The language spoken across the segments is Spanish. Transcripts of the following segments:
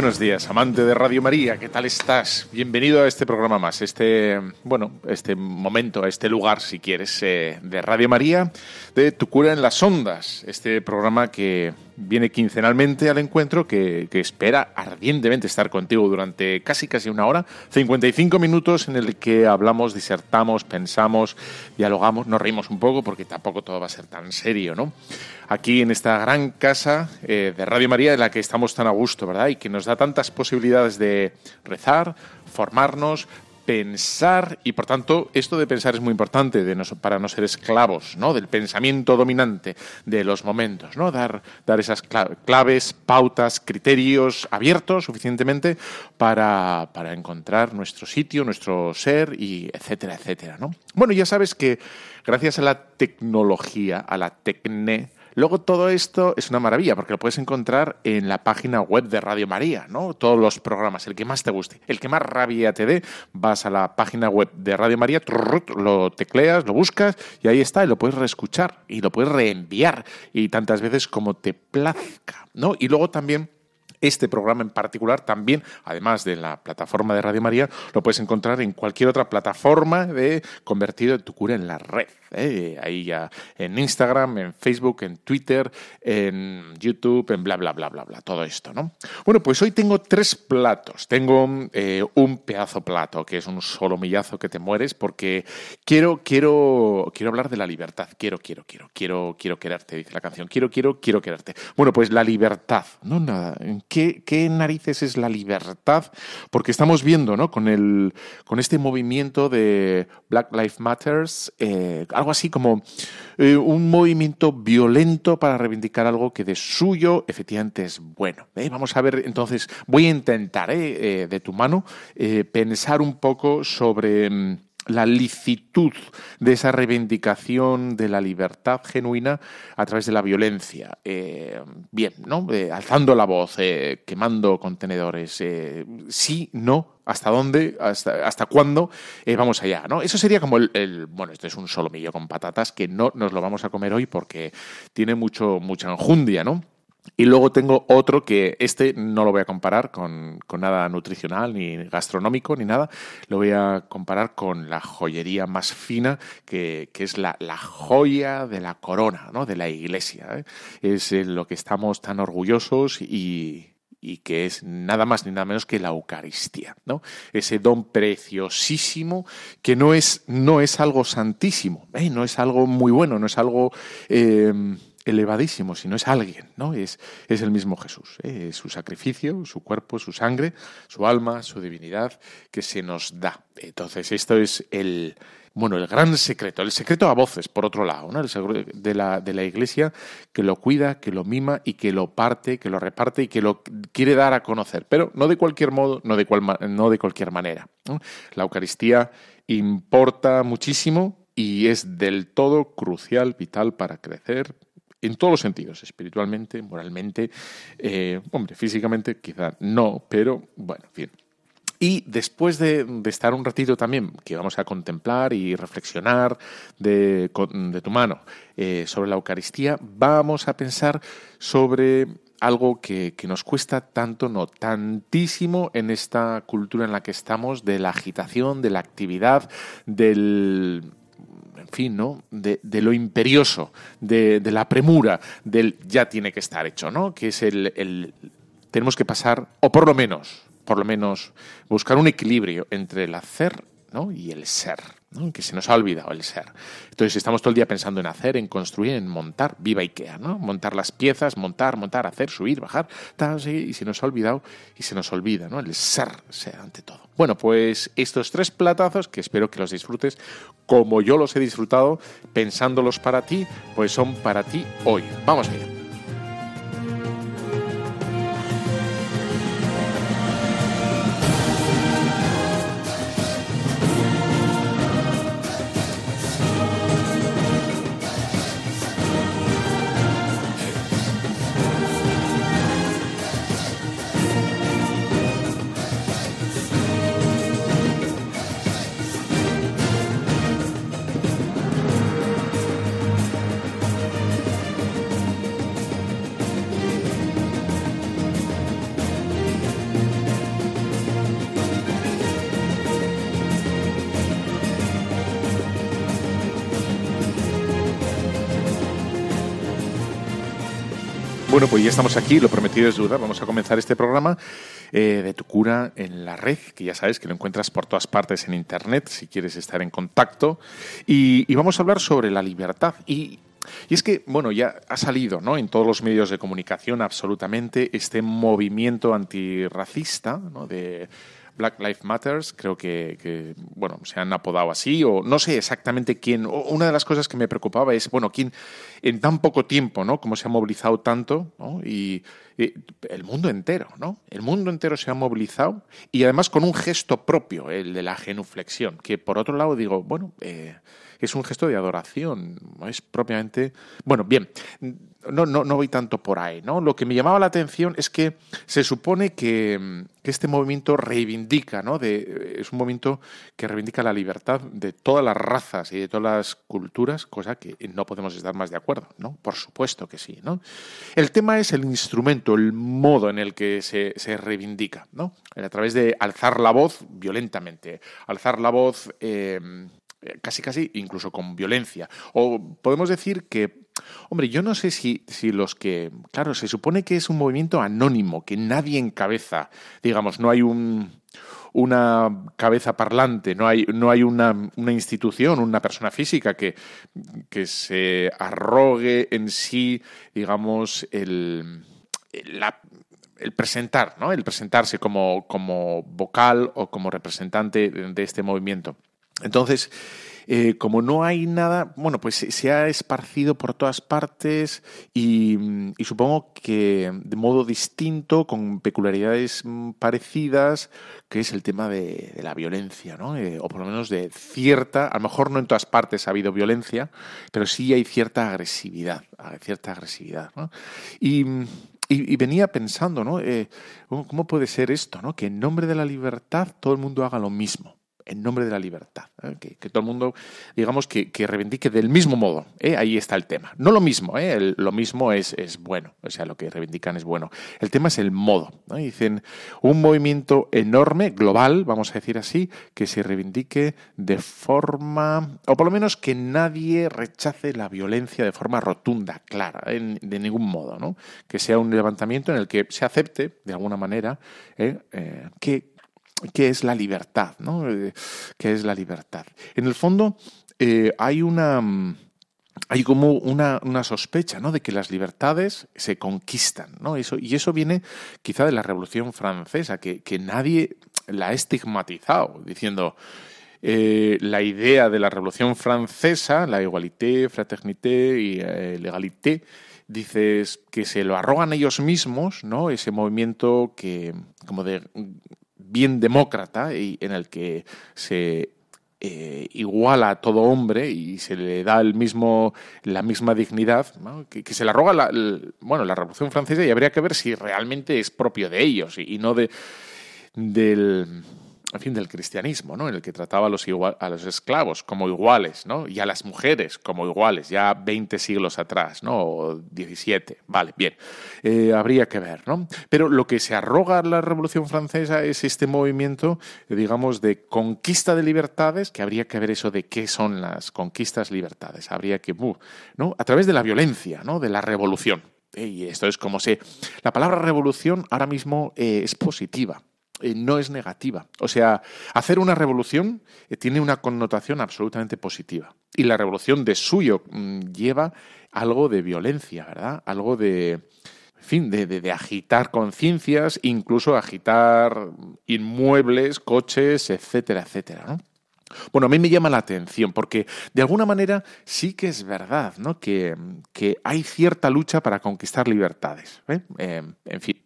Buenos días, amante de Radio María, ¿qué tal estás? Bienvenido a este programa más, este, bueno, este momento, este lugar, si quieres, eh, de Radio María, de Tu cura en las ondas, este programa que viene quincenalmente al encuentro, que, espera ardientemente estar contigo durante casi casi una hora, 55 minutos en el que hablamos, disertamos, pensamos, dialogamos, nos reímos un poco porque tampoco todo va a ser tan serio, ¿no? Aquí en esta gran casa eh, de Radio María en la que estamos tan a gusto, ¿verdad? Y que nos da tantas posibilidades de rezar, formarnos, pensar y por tanto esto de pensar es muy importante de no, para no ser esclavos ¿no? del pensamiento dominante de los momentos, ¿no? dar, dar esas claves, pautas, criterios abiertos suficientemente para, para encontrar nuestro sitio, nuestro ser y etcétera, etcétera. ¿no? Bueno, ya sabes que gracias a la tecnología, a la tecne, Luego todo esto es una maravilla porque lo puedes encontrar en la página web de Radio María, ¿no? Todos los programas, el que más te guste, el que más rabia te dé, vas a la página web de Radio María, lo tecleas, lo buscas y ahí está y lo puedes reescuchar y lo puedes reenviar y tantas veces como te plazca, ¿no? Y luego también este programa en particular también, además de la plataforma de Radio María, lo puedes encontrar en cualquier otra plataforma de convertido en tu cura en la red. ¿Eh? Ahí ya en Instagram, en Facebook, en Twitter, en YouTube, en bla, bla, bla, bla, bla, todo esto, ¿no? Bueno, pues hoy tengo tres platos. Tengo eh, un pedazo plato, que es un solo millazo que te mueres, porque quiero, quiero, quiero hablar de la libertad. Quiero, quiero, quiero, quiero, quiero quererte, dice la canción. Quiero, quiero, quiero quererte. Bueno, pues la libertad, ¿no? Nada. ¿Qué, qué narices es la libertad? Porque estamos viendo, ¿no? Con, el, con este movimiento de Black Lives Matters, eh, algo así como eh, un movimiento violento para reivindicar algo que de suyo efectivamente es bueno. ¿eh? Vamos a ver, entonces, voy a intentar, ¿eh? de tu mano, pensar un poco sobre mm, la licitud de esa reivindicación de la libertad genuina a través de la violencia. bien, ¿no? alzando la voz, quemando contenedores. sí, no, hasta dónde, hasta, hasta cuándo eh, vamos allá, ¿no? Eso sería como el, bueno, este es un solomillo con patatas que no nos lo vamos a comer hoy porque tiene mucho, mucha enjundia, ¿no? Y luego tengo otro que este no lo voy a comparar con, con, nada nutricional, ni gastronómico, ni nada. Lo voy a comparar con la joyería más fina, que, que es la, la, joya de la corona, ¿no? De la iglesia. ¿eh? Es lo que estamos tan orgullosos y, y que es nada más ni nada menos que la Eucaristía, ¿no? Ese don preciosísimo que no es, no es algo santísimo, ¿eh? no es algo muy bueno, no es algo eh, elevadísimo, sino es alguien, ¿no? Es, es el mismo Jesús, ¿eh? su sacrificio, su cuerpo, su sangre, su alma, su divinidad que se nos da. Entonces, esto es el, bueno, el gran secreto, el secreto a voces, por otro lado, ¿no? el de la, de la Iglesia que lo cuida, que lo mima y que lo parte, que lo reparte y que lo quiere dar a conocer, pero no de cualquier modo, no de, cual, no de cualquier manera. La Eucaristía importa muchísimo y es del todo crucial, vital para crecer, en todos los sentidos, espiritualmente, moralmente, eh, hombre, físicamente quizá no, pero bueno, en fin. Y después de, estar un ratito también, que vamos a contemplar y reflexionar de, tu mano eh, sobre la Eucaristía, vamos a pensar sobre algo que, que, nos cuesta tanto, no, tantísimo en esta cultura en la que estamos, de la agitación, de la actividad, del fin, ¿no? De, lo imperioso, de, la premura, del ya tiene que estar hecho, ¿no? Que es el, tenemos que pasar, o por lo menos, por lo menos, buscar un equilibrio entre el hacer ¿no? y el ser, ¿no? que se nos ha olvidado el ser. Entonces estamos todo el día pensando en hacer, en construir, en montar, viva IKEA, ¿no? montar las piezas, montar, montar, hacer, subir, bajar, y se nos ha olvidado y se nos olvida ¿no? el ser, ser ante todo. Bueno, pues estos tres platazos, que espero que los disfrutes como yo los he disfrutado, pensándolos para ti, pues son para ti hoy. Vamos allá. Bueno, pues ya estamos aquí, lo prometido es duda. Vamos a comenzar este programa eh, de tu cura en la red, que ya sabes que lo encuentras por todas partes en Internet si quieres estar en contacto. Y, vamos a hablar sobre la libertad. Y, es que, bueno, ya ha salido ¿no? en todos los medios de comunicación absolutamente este movimiento antirracista ¿no? de Black Lives Matters, creo que, bueno, se han apodado así, o no sé exactamente quién. Una de las cosas que me preocupaba es, bueno, quién en tan poco tiempo, ¿no? Cómo se ha movilizado tanto, ¿no? Y, el mundo entero, ¿no? El mundo entero se ha movilizado y además con un gesto propio, el de la genuflexión, que por otro lado digo, bueno, eh, es un gesto de adoración, es propiamente... Bueno, bien, no, no, no voy tanto por ahí, ¿no? Lo que me llamaba la atención es que se supone que, este movimiento reivindica, ¿no? De, es un movimiento que reivindica la libertad de todas las razas y de todas las culturas, cosa que no podemos estar más de acuerdo, ¿no? Por supuesto que sí, ¿no? El tema es el instrumento, el modo en el que se, reivindica, ¿no? A través de alzar la voz violentamente, alzar la voz... Eh, casi casi incluso con violencia. O podemos decir que, hombre, yo no sé si, si los que, claro, se supone que es un movimiento anónimo, que nadie encabeza, digamos, no hay un, una cabeza parlante, no hay, no hay una, una, institución, una persona física que, que se arrogue en sí, digamos, el, el presentar, ¿no? El presentarse como, como vocal o como representante de este movimiento. Entonces, eh, como no hay nada, bueno, pues se ha esparcido por todas partes y, supongo que de modo distinto, con peculiaridades mm, parecidas, que es el tema de, la violencia, ¿no? Eh, o por lo menos de cierta, a lo mejor no en todas partes ha habido violencia, pero sí hay cierta agresividad, cierta agresividad, ¿no? Y, venía pensando, ¿no? Eh, ¿Cómo puede ser esto, ¿no? Que en nombre de la libertad todo el mundo haga lo mismo en nombre de la libertad. ¿eh? Que, todo el mundo, digamos, que, reivindique del mismo modo. ¿eh? Ahí está el tema. No lo mismo, ¿eh? lo mismo es, es, bueno, o sea, lo que reivindican es bueno. El tema es el modo. Dicen, un movimiento enorme, global, vamos a decir así, que se reivindique de forma, o por lo menos que nadie rechace la violencia de forma rotunda, clara, de ningún modo. ¿no? Que sea un levantamiento en el que se acepte, de alguna manera, que qué es la libertad, ¿no? Eh, ¿Qué es la libertad? En el fondo, eh, hay una mm, hay como una, sospecha ¿no? de que las libertades se conquistan. ¿no? Eso, y eso viene quizá de la Revolución Francesa, que, nadie la ha estigmatizado, diciendo eh, la idea de la Revolución Francesa, la igualité, fraternité y legalité, dices que se lo arrogan ellos mismos, ¿no? ese movimiento que como de bien demócrata y en el que se eh, iguala a todo hombre y se le da el mismo, la misma dignidad, que, se la roga la, bueno, la Revolución Francesa y habría que ver si realmente es propio de ellos y, y no de, del en fin, del cristianismo, ¿no? En el que trataba a los, a los esclavos como iguales, ¿no? Y a las mujeres como iguales, ya 20 siglos atrás, ¿no? O 17, vale, bien. Eh, habría que ver, ¿no? Pero lo que se arroga la Revolución Francesa es este movimiento, digamos, de conquista de libertades, que habría que ver eso de qué son las conquistas libertades. Habría que, ¿no? A través de la violencia, ¿no? De la revolución. Y esto es como si la palabra revolución ahora mismo eh, es positiva. Eh, no es negativa. O sea, hacer una revolución eh, tiene una connotación absolutamente positiva. Y la revolución de suyo mm, lleva algo de violencia, ¿verdad? Algo de, en fin, de, de agitar conciencias, incluso agitar inmuebles, coches, etcétera, etcétera, ¿no? Bueno, a mí me llama la atención porque de alguna manera sí que es verdad, ¿no? Que, hay cierta lucha para conquistar libertades. ¿eh? Em, en fin.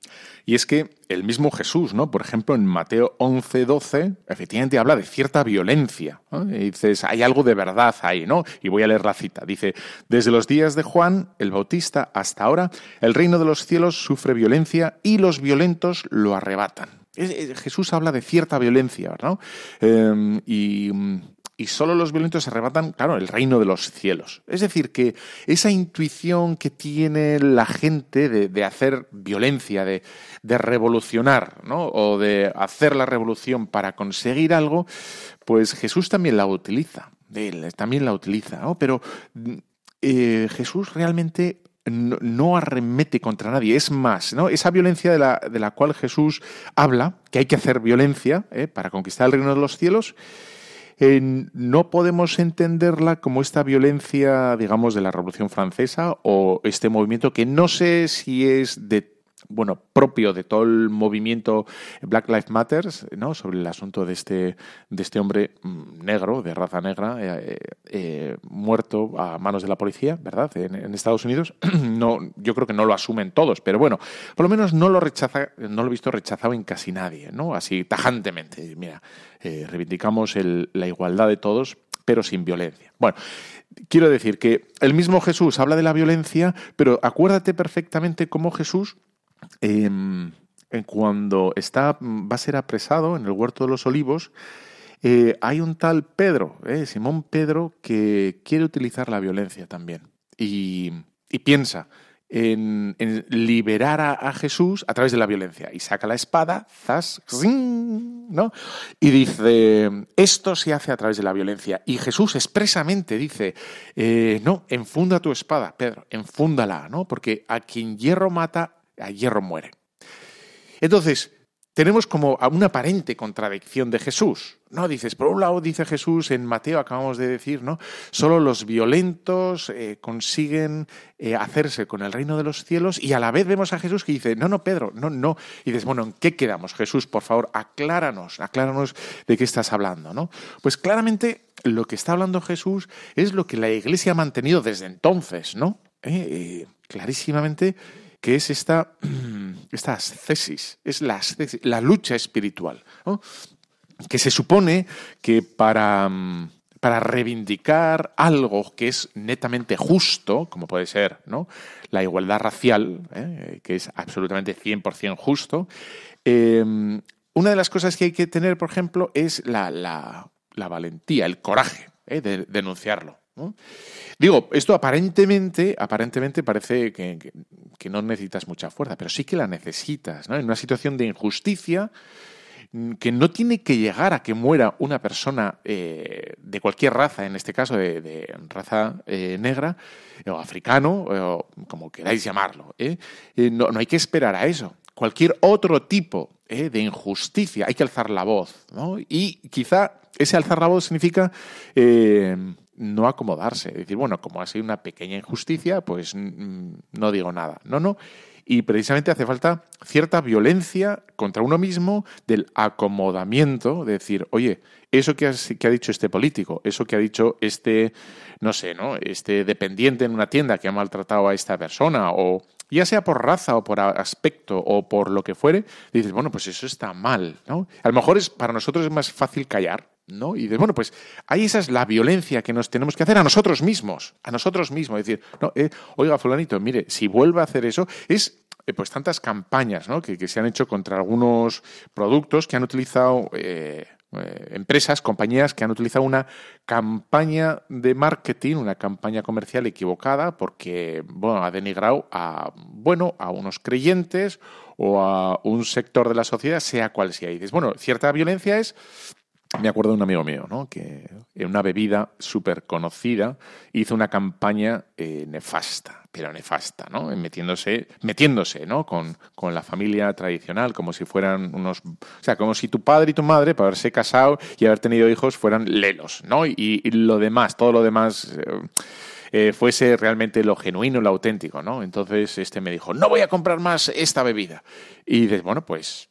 Y es que el mismo Jesús, ¿no? Por ejemplo, en Mateo 11, 12, efectivamente habla de cierta violencia. Y dices, hay algo de verdad ahí, ¿no? Y voy a leer la cita. Dice, desde los días de Juan el Bautista hasta ahora, el reino de los cielos sufre violencia y los violentos lo arrebatan. Jesús habla de cierta violencia, ¿verdad? Em, y, solo los violentos arrebatan, claro, el reino de los cielos. Es decir, que esa intuición que tiene la gente de, hacer violencia, de, revolucionar, ¿no? O de hacer la revolución para conseguir algo, pues Jesús también la utiliza. Él también la utiliza, ¿no? Pero eh, Jesús realmente no, arremete contra nadie. Es más, ¿no? esa violencia de la, de la cual Jesús habla, que hay que hacer violencia ¿eh? para conquistar el reino de los cielos, eh, no podemos entenderla como esta violencia, digamos, de la Revolución Francesa o este movimiento que no sé si es de bueno, propio de todo el movimiento Black Lives Matter, ¿no? sobre el asunto de este, de este hombre mm, negro, de raza negra, eh, eh, muerto a manos de la policía, ¿verdad? En, Estados Unidos. no, yo creo que no lo asumen todos, pero bueno, por lo menos no lo rechaza, no lo he visto rechazado en casi nadie, ¿no? Así tajantemente. Mira, eh, reivindicamos la igualdad de todos, pero sin violencia. Bueno, quiero decir que el mismo Jesús habla de la violencia, pero acuérdate perfectamente cómo Jesús Em, cuando está, va a ser apresado en el huerto de los olivos, eh, hay un tal Pedro, eh, Simón Pedro, que quiere utilizar la violencia también. Y, piensa en, liberar a, Jesús a través de la violencia. Y saca la espada, zas, ¿no? Y dice, esto se hace a través de la violencia. Y Jesús expresamente dice, eh, no, enfunda tu espada, Pedro, enfúndala, ¿no? Porque a quien hierro mata, a hierro muere. Entonces, tenemos como una aparente contradicción de Jesús. ¿no? Dices, por un lado dice Jesús en Mateo, acabamos de decir, ¿no? Solo los violentos eh, consiguen eh, hacerse con el reino de los cielos y a la vez vemos a Jesús que dice, no, no, Pedro, no, no. Y dices, bueno, ¿en qué quedamos? Jesús, por favor, acláranos, acláranos de qué estás hablando, ¿no? Pues claramente lo que está hablando Jesús es lo que la Iglesia ha mantenido desde entonces, ¿no? Eh, clarísimamente que es esta, esta ascesis, es la, la lucha espiritual, que se supone que para, para reivindicar algo que es netamente justo, como puede ser ¿no? la igualdad racial, ¿eh? que es absolutamente 100% justo, em, una de las cosas que hay que tener, por ejemplo, es la, la, la valentía, el coraje ¿eh? de denunciarlo. Digo, esto aparentemente, aparentemente parece que, no necesitas mucha fuerza, pero sí que la necesitas, ¿no? En una situación de injusticia mm, que no tiene que llegar a que muera una persona eh, de cualquier raza, en este caso de, raza eh, negra o africano, o como queráis llamarlo. ¿eh? No, no, hay que esperar a eso. Cualquier otro tipo de injusticia, hay que alzar la voz. ¿no? Y quizá ese alzar la voz significa no acomodarse, decir, bueno, como ha sido una pequeña injusticia, pues no digo nada. No, no. Y precisamente hace falta cierta violencia contra uno mismo del acomodamiento, de decir, oye, eso que, que ha dicho este político, eso que ha dicho este, no sé, ¿no? Este dependiente en una tienda que ha maltratado a esta persona, o ya sea por raza o por aspecto o por lo que fuere, dices, bueno, pues eso está mal, ¿no? A lo mejor es, para nosotros es más fácil callar, ¿no? Y dices, bueno, pues ahí esa es la violencia que nos tenemos que hacer a nosotros mismos, a nosotros mismos. Es decir, no, eh, oiga, fulanito, mire, si vuelve a hacer eso, es eh, pues tantas campañas ¿no? que, se han hecho contra algunos productos que han utilizado eh, empresas, compañías que han utilizado una campaña de marketing, una campaña comercial equivocada, porque bueno, ha denigrado a bueno, a unos creyentes o a un sector de la sociedad, sea cual sea. Y dices, bueno, cierta violencia es me acuerdo de un amigo mío, ¿no? Que en una bebida súper conocida hizo una campaña eh, nefasta, pero nefasta, ¿no? Metiéndose, metiéndose, ¿no? Con, con, la familia tradicional, como si fueran unos, o sea, como si tu padre y tu madre, para haberse casado y haber tenido hijos, fueran lelos, ¿no? Y, lo demás, todo lo demás. Eh, eh, fuese realmente lo genuino, lo auténtico, ¿no? Entonces este me dijo, no voy a comprar más esta bebida. Y dices, bueno, pues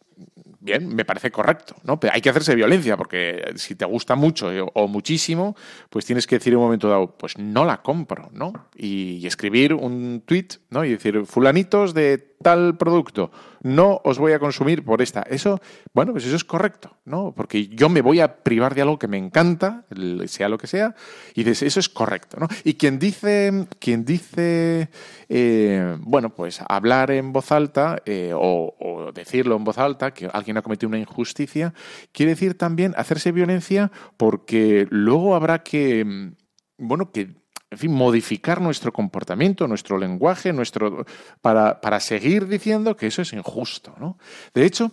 bien, me parece correcto, ¿no? Pero hay que hacerse violencia, porque si te gusta mucho eh, o muchísimo, pues tienes que decir en un momento dado, pues no la compro, ¿no? Y, escribir un tweet, ¿no? Y decir, fulanitos de tal producto, no os voy a consumir por esta. Eso, bueno, pues eso es correcto, ¿no? Porque yo me voy a privar de algo que me encanta, sea lo que sea, y eso es correcto, ¿no? Y quien dice, quien dice, eh, bueno, pues hablar en voz alta eh, o, o decirlo en voz alta, que alguien ha cometido una injusticia, quiere decir también hacerse violencia porque luego habrá que, bueno, que en fin, modificar nuestro comportamiento, nuestro lenguaje, nuestro para, para seguir diciendo que eso es injusto. ¿no? De hecho,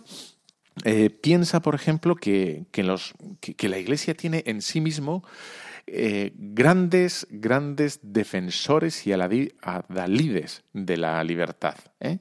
eh, piensa, por ejemplo, que, que, los, que, la Iglesia tiene en sí mismo eh, grandes, grandes defensores y adalides de la libertad. ¿eh?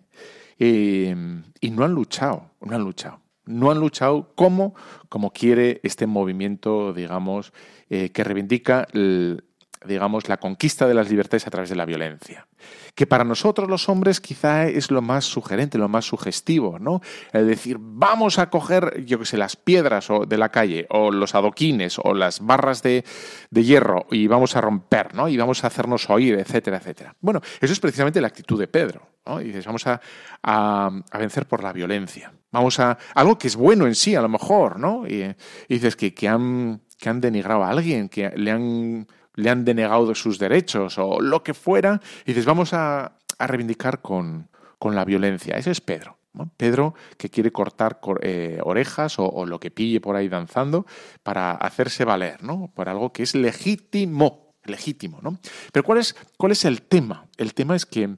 y no han luchado, no han luchado. No han luchado como, como quiere este movimiento, digamos, que reivindica el, digamos, la conquista de las libertades a través de la violencia. Que para nosotros los hombres quizá es lo más sugerente, lo más sugestivo, ¿no? Es decir, vamos a coger, yo que sé, las piedras de la calle, o los adoquines, o las barras de, hierro, y vamos a romper, ¿no? Y vamos a hacernos oír, etcétera, etcétera. Bueno, eso es precisamente la actitud de Pedro. Y dices, vamos a, a, vencer por la violencia. Vamos a. algo que es bueno en sí, a lo mejor, ¿no? Y, dices que, que, han, que han denigrado a alguien, que le han le han denegado sus derechos o lo que fuera, y dices, vamos a, reivindicar con, la violencia. Ese es Pedro. Pedro que quiere cortar eh, orejas o, lo que pille por ahí danzando para hacerse valer, ¿no? Por algo que es legítimo, legítimo, ¿no? Pero ¿cuál es, cuál es el tema? El tema es que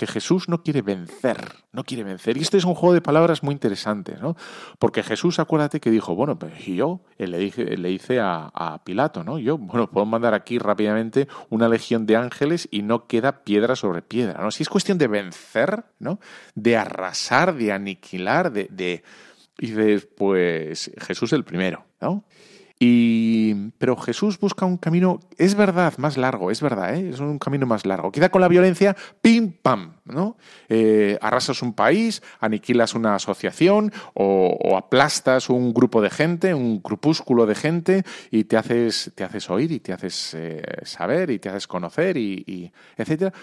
que Jesús no quiere vencer, no quiere vencer. Y este es un juego de palabras muy interesante, ¿no? Porque Jesús, acuérdate que dijo, bueno, pues yo le, dije, le hice a, Pilato, ¿no? Yo, bueno, puedo mandar aquí rápidamente una legión de ángeles y no queda piedra sobre piedra, ¿no? Si es cuestión de vencer, ¿no? De arrasar, de aniquilar, de... de y dices, pues Jesús el primero, ¿no? Y, pero Jesús busca un camino, es verdad, más largo, es verdad, ¿eh? es un camino más largo. Quizá con la violencia, pim, pam, ¿no? Eh, arrasas un país, aniquilas una asociación o, aplastas un grupo de gente, un grupúsculo de gente y te haces, te haces oír y te haces eh, saber y te haces conocer y, y etcétera.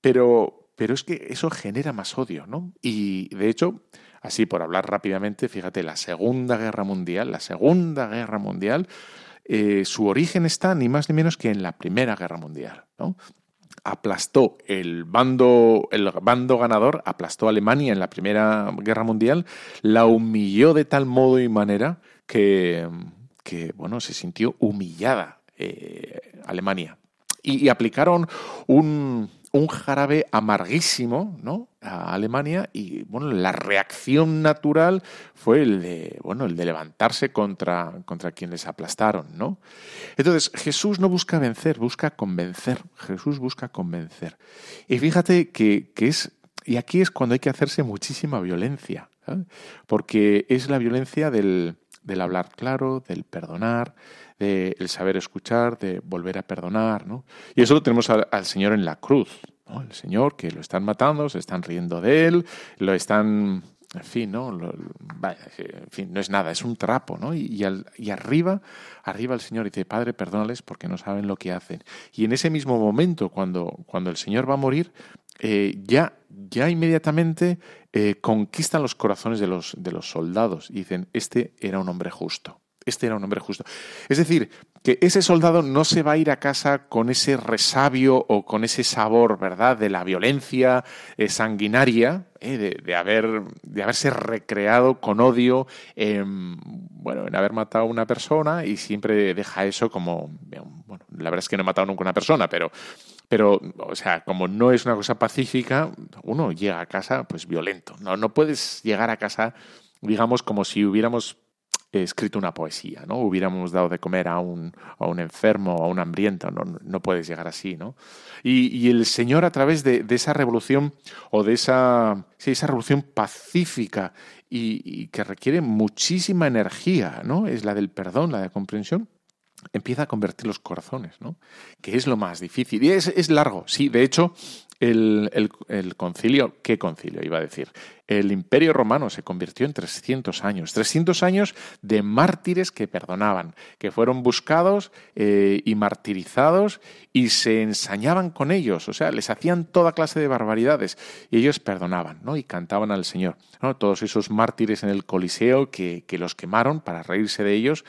Pero, pero es que eso genera más odio, ¿no? Y de hecho, Así, por hablar rápidamente, fíjate, la Segunda Guerra Mundial, la Segunda Guerra Mundial, eh, su origen está ni más ni menos que en la Primera Guerra Mundial. ¿no? aplastó el bando, el bando ganador, aplastó a Alemania en la Primera Guerra Mundial, la humilló de tal modo y manera que, que bueno, se sintió humillada eh, Alemania. y, aplicaron un, un jarabe amarguísimo ¿no? a Alemania y bueno, la reacción natural fue el de, bueno, el de levantarse contra, contra quienes aplastaron. ¿no? Entonces, Jesús no busca vencer, busca convencer. Jesús busca convencer. Y fíjate que, es, y aquí es cuando hay que hacerse muchísima violencia, porque es la violencia del, del hablar claro, del perdonar, de el saber escuchar, de volver a perdonar, ¿no? Y eso lo tenemos al, Señor en la cruz, ¿no? El Señor que lo están matando, se están riendo de él, lo están, en fin, ¿no? en fin, no es nada, es un trapo, ¿no? Y, y, arriba, arriba el Señor dice, Padre, perdónales porque no saben lo que hacen. Y en ese mismo momento, cuando, cuando el Señor va a morir, eh, ya, ya inmediatamente eh, conquistan los corazones de los, de los soldados y dicen, este era un hombre justo. Este era un hombre justo. Es decir, que ese soldado no se va a ir a casa con ese resabio o con ese sabor, ¿verdad?, de la violencia eh, sanguinaria, eh, de, haber, de haberse recreado con odio en, bueno, en haber matado a una persona y siempre deja eso como, bueno, la verdad es que no he matado nunca a una persona, pero, pero, o sea, como no es una cosa pacífica, uno llega a casa pues violento. No, no puedes llegar a casa, digamos, como si hubiéramos escrito una poesía, ¿no? Hubiéramos dado de comer a un, a un enfermo, a un hambriento, no, no puedes llegar así, ¿no? Y, el Señor a través de, esa revolución o de esa, esa revolución pacífica y, y, que requiere muchísima energía, ¿no? Es la del perdón, la de la comprensión, empieza a convertir los corazones, ¿no? Que es lo más difícil. Y es, es largo, sí. De hecho, el, el, concilio, ¿qué concilio iba a decir? El imperio romano se convirtió en 300 años. 300 años de mártires que perdonaban, que fueron buscados eh, y martirizados y se ensañaban con ellos. O sea, les hacían toda clase de barbaridades y ellos perdonaban, ¿no? Y cantaban al Señor. ¿no? Todos esos mártires en el Coliseo que, que los quemaron para reírse de ellos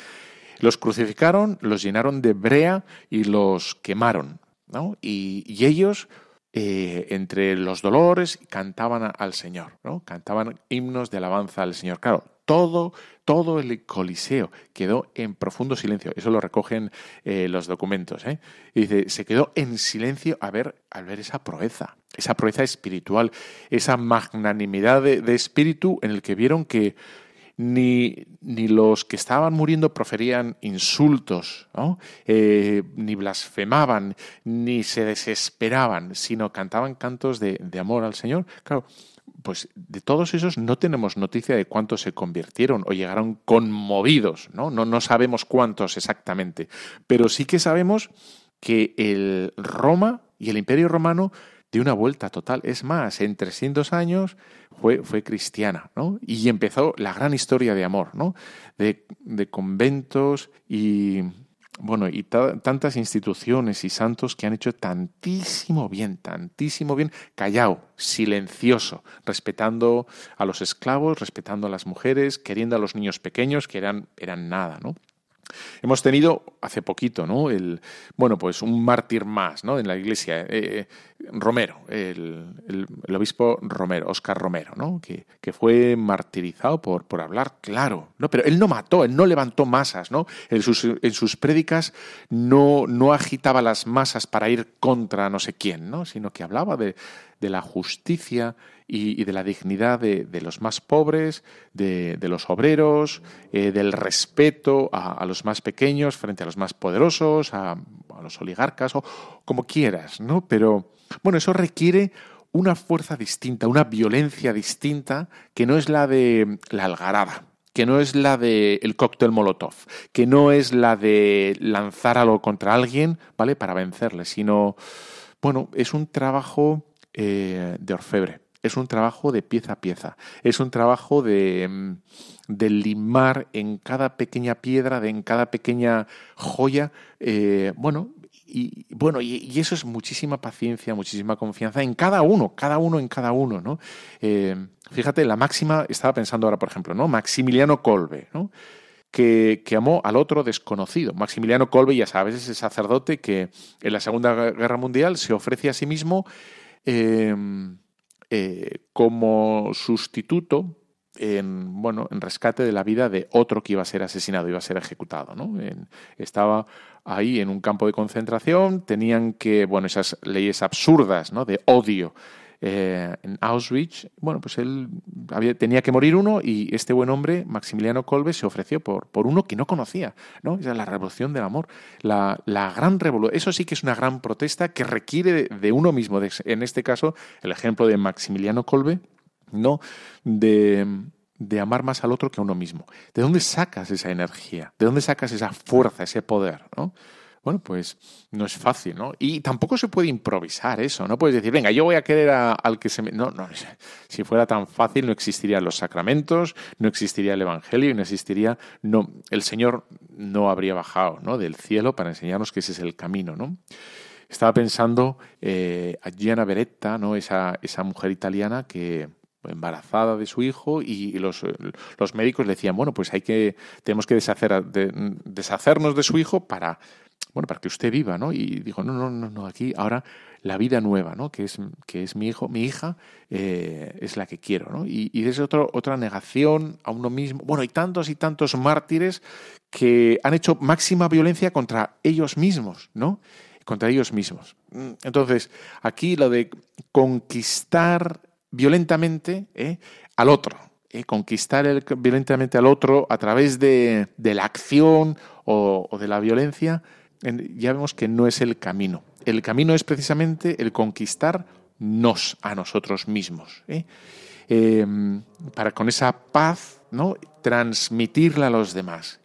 los crucificaron, los llenaron de brea y los quemaron. ¿no? Y, ellos, eh, entre los dolores, cantaban al Señor, ¿no? cantaban himnos de alabanza al Señor. Claro, todo, todo el coliseo quedó en profundo silencio. Eso lo recogen eh, los documentos. ¿eh? Y dice, se quedó en silencio ver, al ver esa proeza, esa proeza espiritual, esa magnanimidad de espíritu en el que vieron que ni, ni los que estaban muriendo proferían insultos, eh, ni blasfemaban, ni se desesperaban, sino cantaban cantos de, amor al Señor. Claro, pues de todos esos no tenemos noticia de cuántos se convirtieron o llegaron conmovidos, ¿no? No, no sabemos cuántos exactamente, pero sí que sabemos que el Roma y el Imperio Romano de una vuelta total. Es más, en 300 años fue, fue cristiana, ¿no? Y empezó la gran historia de amor, ¿no? De, conventos y, bueno, y tantas instituciones y santos que han hecho tantísimo bien, tantísimo bien, callado, silencioso, respetando a los esclavos, respetando a las mujeres, queriendo a los niños pequeños que eran, eran nada, ¿no? Hemos tenido hace poquito, ¿no? El, bueno, pues un mártir más, ¿no? En la iglesia, eh, Romero, el, obispo Romero, Oscar Romero, ¿no? Que, que, fue martirizado por, por hablar claro, ¿no? Pero él no mató, él no levantó masas, ¿no? En sus, en sus prédicas no, no agitaba las masas para ir contra no sé quién, ¿no? Sino que hablaba de, de la justicia y, de la dignidad de, los más pobres, de, los obreros, eh, del respeto a, los más pequeños frente a los más poderosos, a, los oligarcas, o como quieras, ¿no? Pero bueno, eso requiere una fuerza distinta, una violencia distinta, que no es la de la algarada, que no es la del el cóctel molotov, que no es la de lanzar algo contra alguien, ¿vale? Para vencerle, sino, bueno, es un trabajo eh, de orfebre, es un trabajo de pieza a pieza, es un trabajo de, mm, de limar en cada pequeña piedra, en cada pequeña joya, eh, bueno, y bueno, y, eso es muchísima paciencia, muchísima confianza en cada uno, cada uno en cada uno, ¿no? Eh, fíjate, la máxima, estaba pensando ahora, por ejemplo, ¿no? Maximiliano Colbe, ¿no? Que, que, amó al otro desconocido. Maximiliano Colbe, ya sabes, es ese sacerdote que en la Segunda Guerra Mundial se ofrece a sí mismo eh, eh, como sustituto en, bueno, en rescate de la vida de otro que iba a ser asesinado, iba a ser ejecutado. ¿no? estaba ahí en un campo de concentración, tenían que, bueno, esas leyes absurdas ¿no? de odio eh, en Auschwitz, bueno, pues él había, tenía que morir uno y este buen hombre, Maximiliano Kolbe, se ofreció por, por uno que no conocía, ¿no? Esa es la revolución del amor, la, la gran revolución. Eso sí que es una gran protesta que requiere de, uno mismo, en este caso, el ejemplo de Maximiliano Kolbe, ¿no? De, de amar más al otro que a uno mismo. ¿De dónde sacas esa energía? ¿De dónde sacas esa fuerza, ese poder? ¿no? Bueno, pues no es fácil, ¿no? Y tampoco se puede improvisar eso, no puedes decir, venga, yo voy a querer al que se me... No, no, si fuera tan fácil no existirían los sacramentos, no existiría el Evangelio y no existiría... No, el Señor no habría bajado ¿no? del cielo para enseñarnos que ese es el camino, ¿no? Estaba pensando eh, a Gianna Beretta, ¿no? Esa, esa mujer italiana que embarazada de su hijo y los, los médicos le decían, bueno, pues hay que, tenemos que deshacer, deshacernos de su hijo para bueno, para que usted viva, ¿no? Y dijo, no, no, no, no, aquí ahora la vida nueva, ¿no? Que es, que es mi hijo, mi hija, eh, es la que quiero, ¿no? Y, y es otro, otra negación a uno mismo. Bueno, hay tantos y tantos mártires que han hecho máxima violencia contra ellos mismos, ¿no? Contra ellos mismos. Entonces, aquí lo de conquistar violentamente ¿eh? al otro, eh, conquistar violentamente al otro a través de, la acción o, de la violencia, ya vemos que no es el camino. El camino es precisamente el conquistarnos a nosotros mismos. ¿eh? Em, para con esa paz ¿no? transmitirla a los demás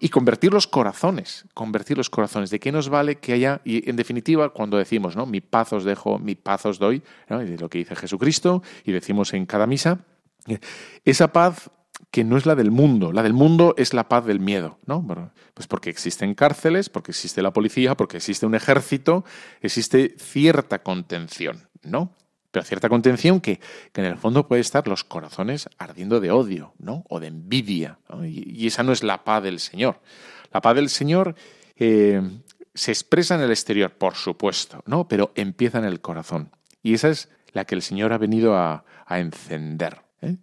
y convertir los corazones, convertir los corazones. ¿De qué nos vale que haya, y en definitiva, cuando decimos, ¿no? Mi paz os dejo, mi paz os doy, ¿no? lo que dice Jesucristo, y decimos en cada misa, esa paz que no es la del mundo, la del mundo es la paz del miedo, ¿no? Pues porque existen cárceles, porque existe la policía, porque existe un ejército, existe cierta contención, ¿no? Pero cierta contención que, en el fondo puede estar los corazones ardiendo de odio, ¿no? O de envidia. Y, esa no es la paz del Señor. La paz del Señor eh, se expresa en el exterior, por supuesto, ¿no? Pero empieza en el corazón. Y esa es la que el Señor ha venido a, encender. ¿eh?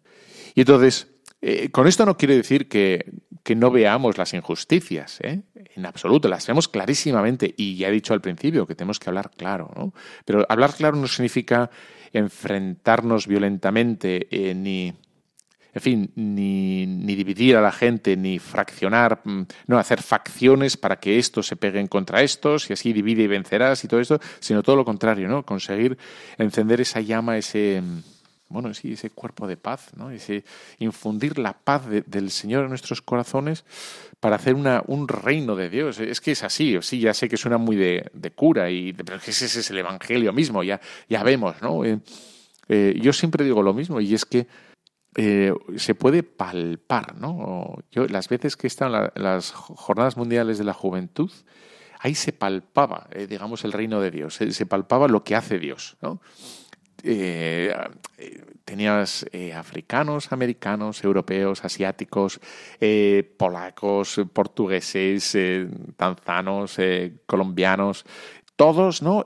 Y entonces, eh, con esto no quiere decir que, que no veamos las injusticias, ¿eh? en absoluto, las vemos clarísimamente y ya he dicho al principio que tenemos que hablar claro, ¿no? Pero hablar claro no significa enfrentarnos violentamente eh, ni, en fin, ni, ni, dividir a la gente, ni fraccionar, mm, no hacer facciones para que estos se peguen contra estos y así divide y vencerás y todo esto, sino todo lo contrario, ¿no? Conseguir encender esa llama, ese bueno, sí, ese cuerpo de paz, ¿no? Ese infundir la paz del Señor en nuestros corazones para hacer una, un reino de Dios. Es que es así, sí, ya sé que suena muy de, cura, y, pero ese es el Evangelio mismo, ya, ya vemos, ¿no? Eh, eh, yo siempre digo lo mismo, y es que eh, se puede palpar, ¿no? Yo, las veces que he estado en, las jornadas mundiales de la juventud, ahí se palpaba, digamos, el reino de Dios, se palpaba lo que hace Dios, ¿no? Eh, tenías eh, africanos, americanos, europeos, asiáticos, eh, polacos, portugueses, tanzanos, colombianos, todos, ¿no?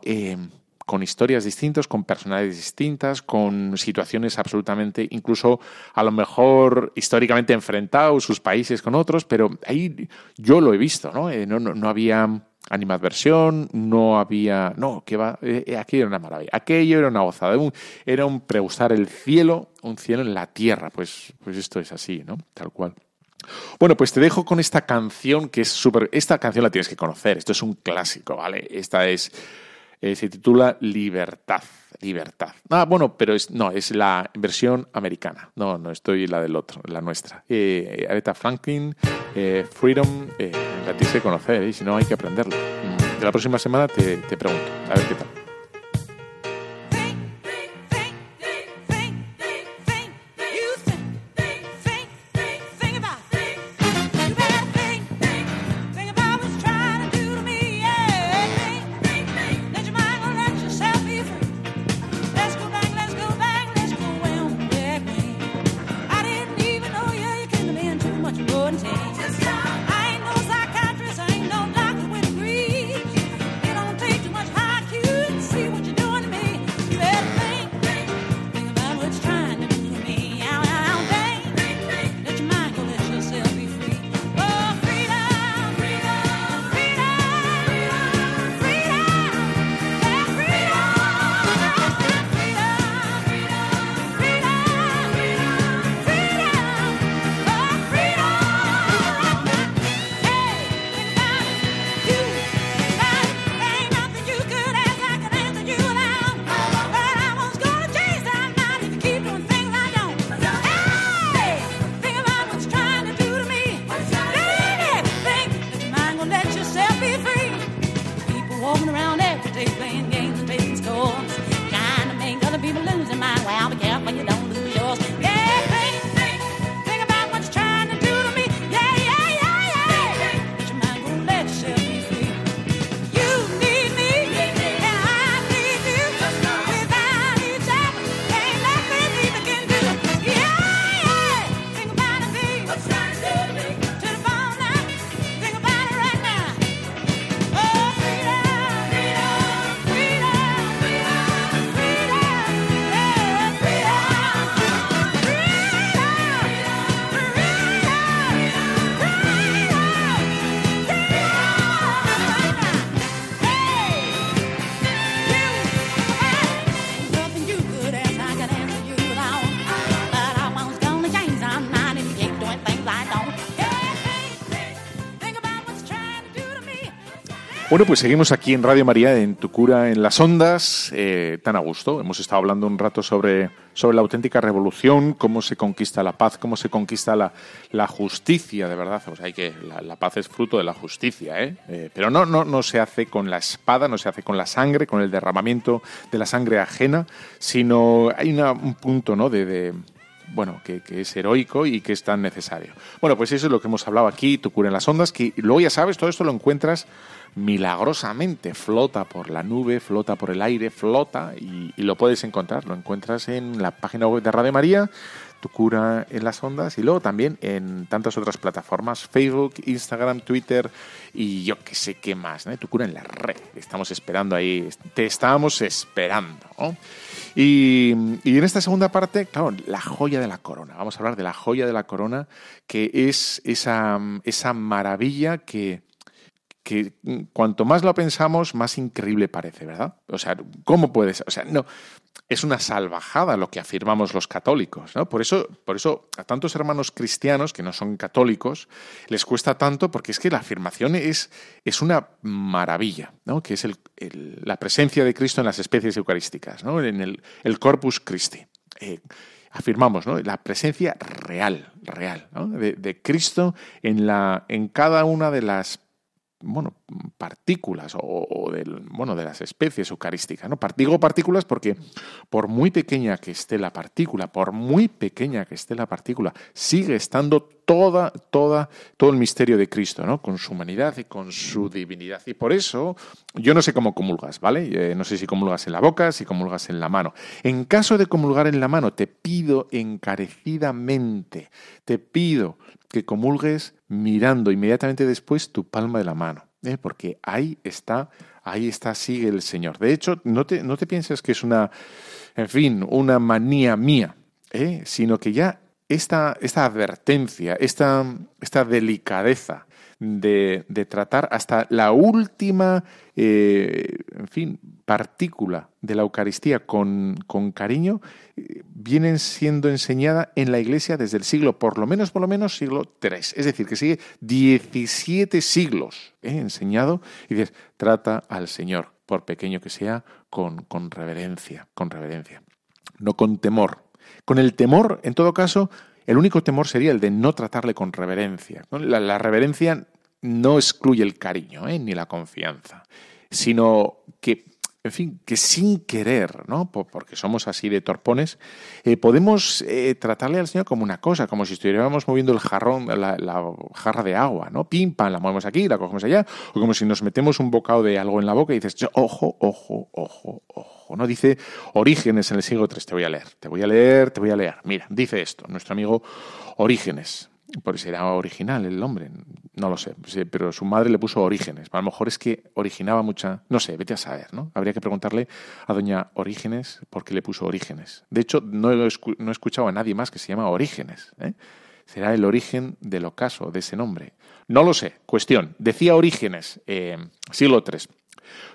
Con historias distintas, con personalidades distintas, con situaciones absolutamente, incluso a lo mejor históricamente enfrentados sus países con otros, pero ahí yo lo he visto, ¿no? no, no había animadversión, no había, no, que va, eh, eh, aquello era una maravilla, aquello era una gozada, era un pregustar el cielo, un cielo en la tierra, pues, pues esto es así, ¿no? Tal cual. Bueno, pues te dejo con esta canción que es súper, esta canción la tienes que conocer, esto es un clásico, ¿vale? Esta es, eh, se titula Libertad, Libertad. Ah, bueno, pero es, no, es la versión americana, no, no estoy la del otro, la nuestra. Eh, Aretha Franklin, Freedom, la tienes que conocer, y ¿eh? si no hay que aprenderlo. Mm, de la próxima semana te, te pregunto, a ver qué tal. Bueno, pues seguimos aquí en Radio María, en Tu Cura en las Ondas, eh, tan a gusto. Hemos estado hablando un rato sobre, sobre la auténtica revolución, cómo se conquista la paz, cómo se conquista la, la justicia, de verdad. O sea, hay que, la, paz es fruto de la justicia, ¿eh? ¿eh? pero no, no, no se hace con la espada, no se hace con la sangre, con el derramamiento de la sangre ajena, sino hay un punto ¿no? de bueno, que, es heroico y que es tan necesario. Bueno, pues eso es lo que hemos hablado aquí, tu cura en las ondas, que luego ya sabes, todo esto lo encuentras milagrosamente, flota por la nube, flota por el aire, flota y, lo puedes encontrar, lo encuentras en la página web de Radio María, tu cura en las ondas y luego también en tantas otras plataformas, Facebook, Instagram, Twitter y yo que sé qué más, ¿no? tu cura en la red. Estamos esperando ahí, te estamos esperando. Y, en esta segunda parte, claro, la joya de la corona. Vamos a hablar de la joya de la corona, que es esa, esa maravilla que, que cuanto más lo pensamos, más increíble parece, ¿verdad? O sea, ¿cómo puedes? O sea, no, es una salvajada lo que afirmamos los católicos, ¿no? Por eso, por eso a tantos hermanos cristianos que no son católicos les cuesta tanto porque es que la afirmación es, es una maravilla, ¿no? Que es la presencia de Cristo en las especies eucarísticas, ¿no? En el, Corpus Christi. Eh, afirmamos ¿no? la presencia real, real, ¿no? de, de, Cristo en, la, en cada una de las bueno, partículas o, del, bueno, de las especies eucarísticas. ¿no? Digo partículas porque por muy pequeña que esté la partícula, por muy pequeña que esté la partícula, sigue estando toda, toda, todo el misterio de Cristo, ¿no? con su humanidad y con su divinidad. Y por eso yo no sé cómo comulgas, ¿vale? Eh, no sé si comulgas en la boca, si comulgas en la mano. En caso de comulgar en la mano, te pido encarecidamente, te pido que comulgues mirando inmediatamente después tu palma de la mano, ¿eh? porque ahí está, ahí está, sigue el Señor. De hecho, no te, no te pienses que es una, en fin, una manía mía, ¿eh? sino que ya esta, esta advertencia, esta, esta delicadeza de, de, tratar hasta la última, eh, en fin, partícula de la Eucaristía con, con cariño, eh, vienen siendo enseñada en la Iglesia desde el siglo, por lo menos, por lo menos, siglo III. Es decir, que sigue 17 siglos ¿eh? enseñado y dices, trata al Señor, por pequeño que sea, con, con reverencia, con reverencia, no con temor. Con el temor, en todo caso, el único temor sería el de no tratarle con reverencia. La, reverencia no excluye el cariño ¿eh? ni la confianza, sino que en fin, que sin querer, ¿no? Porque somos así de torpones, eh, podemos eh, tratarle al Señor como una cosa, como si estuviéramos moviendo el jarrón, la, jarra de agua, ¿no? Pim, pam, la movemos aquí, la cogemos allá, o como si nos metemos un bocado de algo en la boca y dices, ojo, ojo, ojo, ojo, ¿no? Dice Orígenes en el siglo III, te voy a leer, te voy a leer, te voy a leer. Mira, dice esto, nuestro amigo Orígenes, porque será original el hombre, no lo sé, pero su madre le puso Orígenes. A lo mejor es que originaba mucha, no sé, vete a saber, ¿no? Habría que preguntarle a doña Orígenes por qué le puso Orígenes. De hecho, no he, escuchado a nadie más que se llama Orígenes. ¿eh? Será el origen del ocaso, de ese nombre. No lo sé. Cuestión. Decía Orígenes, eh, siglo III.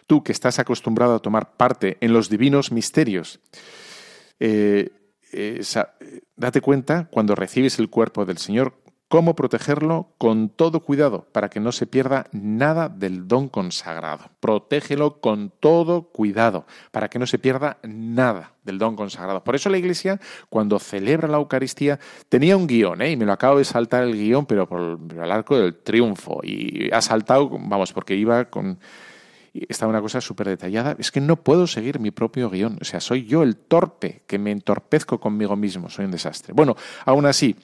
Tú que estás acostumbrado a tomar parte en los divinos misterios, eh, date cuenta cuando recibes el cuerpo del Señor cómo protegerlo con todo cuidado para que no se pierda nada del don consagrado. Protégelo con todo cuidado para que no se pierda nada del don consagrado. Por eso la Iglesia, cuando celebra la Eucaristía, tenía un guion, ¿eh? y me lo acabo de saltar el guion, pero por el arco del triunfo. Y ha saltado, vamos, porque iba con estaba una cosa súper detallada, es que no puedo seguir mi propio guion. O sea, soy yo el torpe, que me entorpezco conmigo mismo, soy un desastre. Bueno, aún así,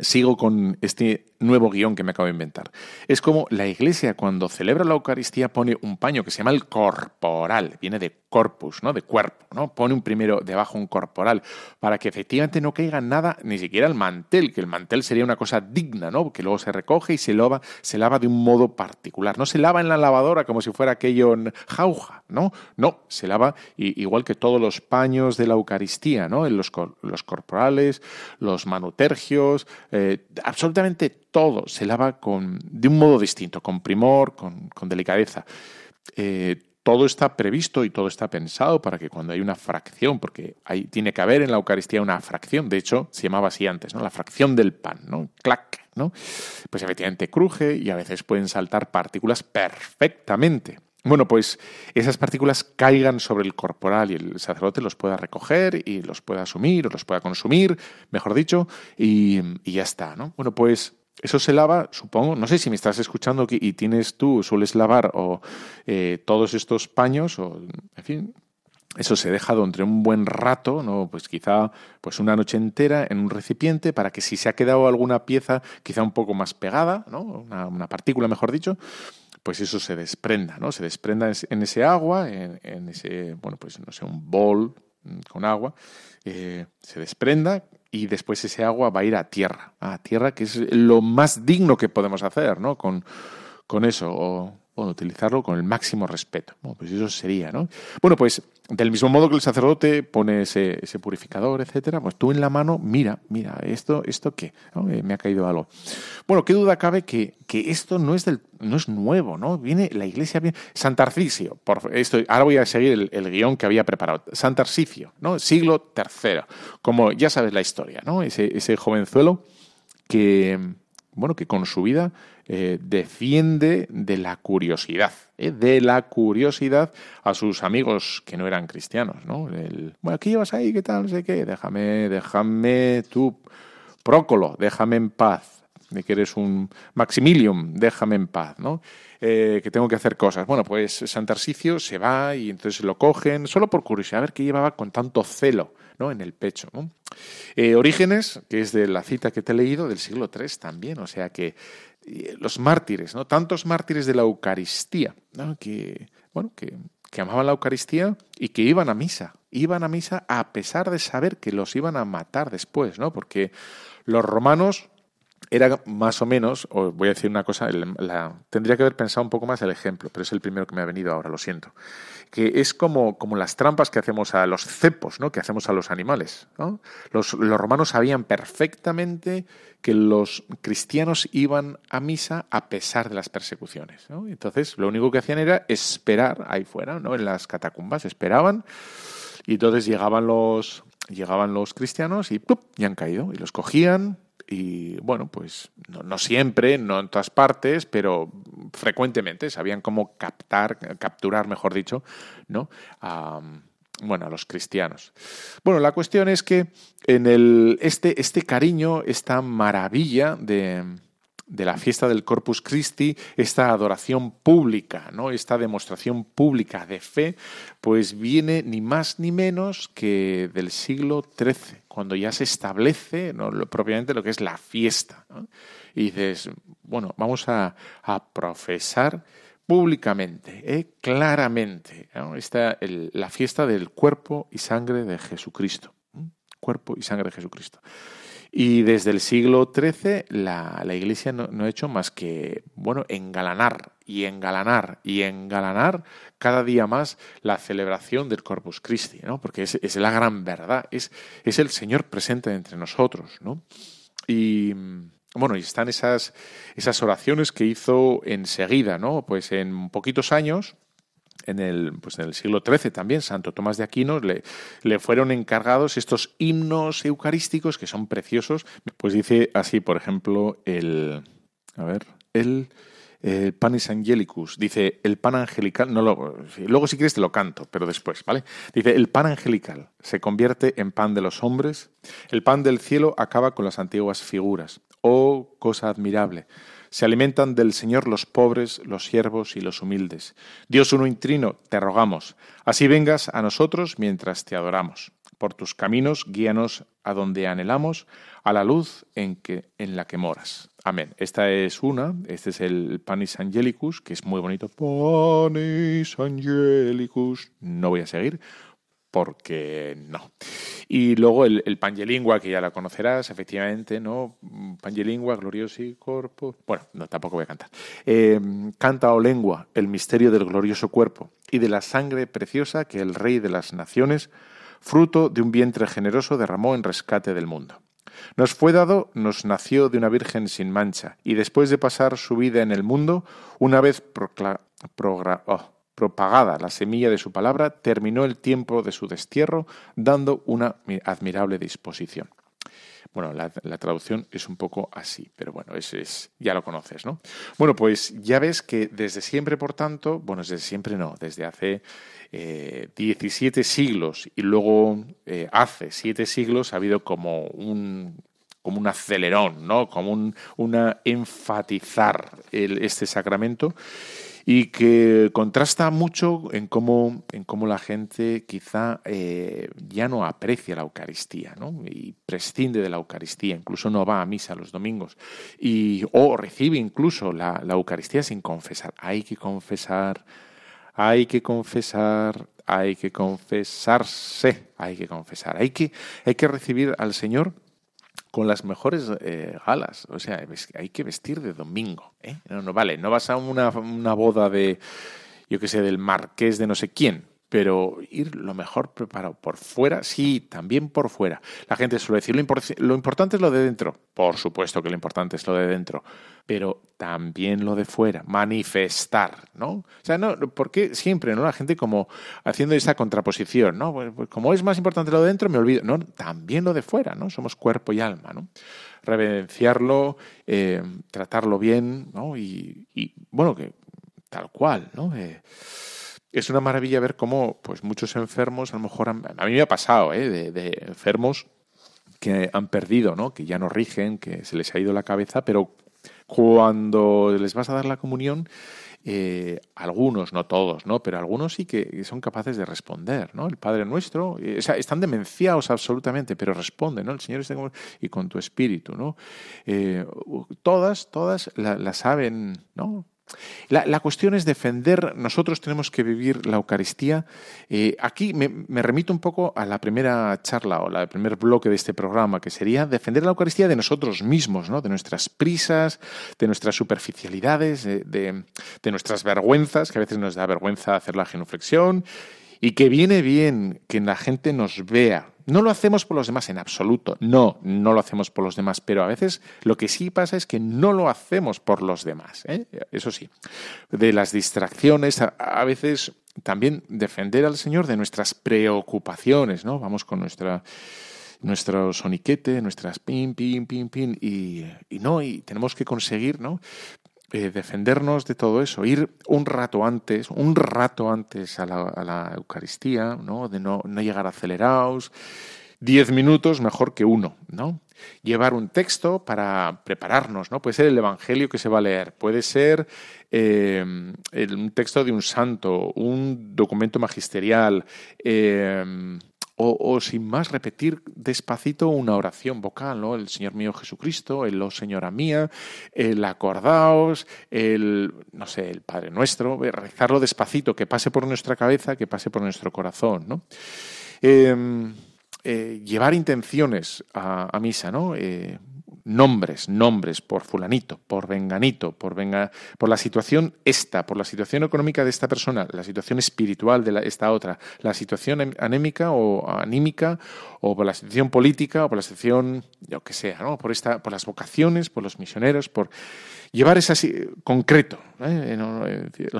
sigo con este nuevo guion que me acabo de inventar. Es como la iglesia cuando celebra la Eucaristía pone un paño que se llama el corporal, viene de corpus, ¿no? De cuerpo, ¿no? Pone un primero debajo un corporal para que efectivamente no caiga nada, ni siquiera el mantel, que el mantel sería una cosa digna, ¿no? Que luego se recoge y se lava, se lava de un modo particular. No se lava en la lavadora como si fuera aquello en jauja, ¿no? No, se lava igual que todos los paños de la Eucaristía, ¿no? En los, los corporales, los manutergios, eh, absolutamente todo se lava con, de un modo distinto, con primor, con, delicadeza. Eh, todo está previsto y todo está pensado para que cuando hay una fracción, porque hay, tiene que haber en la Eucaristía una fracción, de hecho se llamaba así antes, ¿no? La fracción del pan, ¿no? Clac, ¿no? Pues efectivamente cruje y a veces pueden saltar partículas perfectamente. bueno, pues esas partículas caigan sobre el corporal y el sacerdote los pueda recoger y los pueda asumir o los pueda consumir, mejor dicho, y, ya está, ¿no? Bueno, pues eso se lava, supongo, no sé si me estás escuchando y tienes tú, sueles lavar o eh, todos estos paños, o en fin, eso se deja durante un buen rato, ¿no? Pues quizá pues una noche entera en un recipiente para que si se ha quedado alguna pieza quizá un poco más pegada, ¿no? Una, partícula, mejor dicho, pues eso se desprenda, ¿no? Se desprenda en ese agua, en, ese, bueno, pues no sé, un bol con agua, eh, se desprenda y después ese agua va a ir a tierra, a tierra que es lo más digno que podemos hacer, ¿no? Con, con eso, o utilizarlo con el máximo respeto. Bueno, pues eso sería, ¿no? Bueno, pues del mismo modo que el sacerdote pone ese, ese purificador, etcétera, pues tú en la mano, mira, mira, esto, esto qué, eh, me ha caído algo. Bueno, qué duda cabe que, que, esto no es del, no es nuevo, ¿no? Viene la iglesia, viene, Santarcisio, por esto, ahora voy a seguir el, el guion que había preparado. Santarcicio, ¿no? Siglo III, como ya sabes la historia, ¿no? Ese, ese jovenzuelo que, bueno, que con su vida eh, defiende de la curiosidad, eh, de la curiosidad a sus amigos que no eran cristianos, ¿no? Bueno, ¿qué llevas ahí? ¿Qué tal? No sé qué. Déjame, déjame tú, Prócolo, déjame en paz. De que eres un Maximilium, déjame en paz, ¿no? Eh, que tengo que hacer cosas. Bueno, pues Santarsicio se va y entonces lo cogen, solo por curiosidad, a ver qué llevaba con tanto celo ¿no? en el pecho. Orígenes, que es de la cita que te he leído, del siglo III también, o sea que los mártires, ¿no? Tantos mártires de la Eucaristía, que, bueno, que, que amaban la Eucaristía y que iban a misa. Iban a misa a pesar de saber que los iban a matar después, ¿no? Porque los romanos era más o menos, os voy a decir una cosa, la, tendría que haber pensado un poco más el ejemplo, pero es el primero que me ha venido ahora, lo siento. Que es como, como las trampas que hacemos a los cepos, ¿no? que hacemos a los animales. Los, los, romanos sabían perfectamente que los cristianos iban a misa a pesar de las persecuciones. Entonces, lo único que hacían era esperar ahí fuera, ¿no? en las catacumbas, esperaban. Y entonces llegaban los, llegaban los cristianos y ¡pup! y han caído. Y los cogían, y bueno, pues no, siempre, no en todas partes, pero frecuentemente sabían cómo captar, capturar, mejor dicho, ¿no? A, bueno, a los cristianos. Bueno, la cuestión es que en el, este, este cariño, esta maravilla de, de la fiesta del Corpus Christi, esta adoración pública, ¿no? esta demostración pública de fe, pues viene ni más ni menos que del siglo XIII, cuando ya se establece ¿no? propiamente lo que es la fiesta. Y dices, bueno, vamos a, profesar públicamente, ¿eh? claramente, esta, la fiesta del cuerpo y sangre de Jesucristo. Cuerpo y sangre de Jesucristo. Y desde el siglo XIII la, Iglesia no, ha hecho más que, bueno, engalanar y engalanar y engalanar cada día más la celebración del Corpus Christi, ¿no? Porque es, es la gran verdad, es, es el Señor presente entre nosotros, ¿no? Y, bueno, y están esas, esas oraciones que hizo enseguida, ¿no? Pues en poquitos años, en el, pues en el siglo XIII también, Santo Tomás de Aquino, le, le, fueron encargados estos himnos eucarísticos que son preciosos. Pues dice así, por ejemplo, el. A ver, el. El Panis Angelicus, dice el pan angelical, no lo, luego si quieres te lo canto, pero después, ¿vale? Dice el pan angelical se convierte en pan de los hombres, el pan del cielo acaba con las antiguas figuras. Oh, cosa admirable, se alimentan del Señor los pobres, los siervos y los humildes. Dios uno intrino, te rogamos, así vengas a nosotros mientras te adoramos. Por tus caminos guíanos a donde anhelamos, a la luz en, que, en la que moras. Amén. Esta es una, este es el Panis Angelicus, que es muy bonito. Panis Angelicus. No voy a seguir porque no. Y luego el, el Pangelingua, que ya la conocerás, efectivamente, ¿no? Pangelingua, gloriosi corpo. Bueno, no, tampoco voy a cantar. Eh, canta o lengua, el misterio del glorioso cuerpo y de la sangre preciosa que el Rey de las Naciones, fruto de un vientre generoso, derramó en rescate del mundo. Nos fue dado, nos nació de una virgen sin mancha, y después de pasar su vida en el mundo, una vez procla, oh, propagada la semilla de su palabra, terminó el tiempo de su destierro, dando una admirable disposición. Bueno, la, traducción es un poco así, pero bueno, ese es, ya lo conoces, ¿no? Bueno, pues ya ves que desde siempre, por tanto, bueno, desde siempre no, desde hace 17 eh, siglos y luego eh, hace 7 siglos ha habido como un como un acelerón, ¿no? Como un una enfatizar este sacramento y que contrasta mucho en cómo, en cómo la gente quizá eh, ya no aprecia la Eucaristía ¿no? y prescinde de la Eucaristía, incluso no va a misa los domingos y, o recibe incluso la, la Eucaristía sin confesar. Hay que confesar, hay que confesar, hay que confesarse, hay que confesar, hay que, hay que recibir al Señor con las mejores eh, galas. O sea, hay que vestir de domingo. ¿eh? No, no vale, no vas a una, una boda de, yo qué sé, del marqués de no sé quién pero ir lo mejor preparado por fuera, sí, también por fuera. La gente suele decir, lo, importante es lo de dentro. Por supuesto que lo importante es lo de dentro, pero también lo de fuera, manifestar, ¿no? O sea, no, porque siempre, ¿no? La gente como haciendo esa contraposición, ¿no? Pues, pues, como es más importante lo de dentro, me olvido. No, también lo de fuera, ¿no? Somos cuerpo y alma, ¿no? Reverenciarlo, eh, tratarlo bien, ¿no? Y, bueno, que tal cual, ¿no? Eh, es una maravilla ver cómo pues muchos enfermos, a lo mejor, a mí me ha pasado, ¿eh? de, enfermos que han perdido, ¿no? que ya no rigen, que se les ha ido la cabeza, pero cuando les vas a dar la comunión, eh, algunos, no todos, ¿no? Pero algunos sí que son capaces de responder, ¿no? El Padre Nuestro, eh, están demenciados absolutamente, pero responden, ¿no? El Señor está y con tu espíritu, ¿no? Eh, todas, todas la, saben, ¿no? La, cuestión es defender, nosotros tenemos que vivir la Eucaristía. Eh, aquí me, remito un poco a la primera charla o al primer bloque de este programa, que sería defender la Eucaristía de nosotros mismos, ¿no? de nuestras prisas, de nuestras superficialidades, de, de nuestras vergüenzas, que a veces nos da vergüenza hacer la genuflexión, y que viene bien que la gente nos vea, no lo hacemos por los demás en absoluto, no, no lo hacemos por los demás, pero a veces lo que sí pasa es que no lo hacemos por los demás, ¿eh? eso sí. De las distracciones, a, veces también defender al Señor de nuestras preocupaciones, ¿no? Vamos con nuestra nuestro soniquete, nuestras pin, pin, pin, pin, y, y, no, y tenemos que conseguir, ¿no? Eh, defendernos de todo eso, ir un rato antes, un rato antes a la, Eucaristía, ¿no? de no, llegar acelerados, diez minutos mejor que uno, ¿no? Llevar un texto para prepararnos, ¿no? Puede ser el Evangelio que se va a leer, puede ser eh, un texto de un santo, un documento magisterial, eh, o, sin más repetir despacito una oración vocal, ¿no? El Señor mío Jesucristo, el Oh Señora mía, el acordaos, el, no sé, el Padre Nuestro, rezarlo despacito, que pase por nuestra cabeza, que pase por nuestro corazón, ¿no? Em, eh, llevar intenciones a, misa, ¿no? Eh, nombres, nombres por fulanito, por venganito, por venga, por la situación esta, por la situación económica de esta persona, la situación espiritual de esta otra, la situación anémica o anímica, o por la situación política, o por la situación, yo que sea, ¿no? por esta, por las vocaciones, por los misioneros, por llevar ese concreto, ¿eh?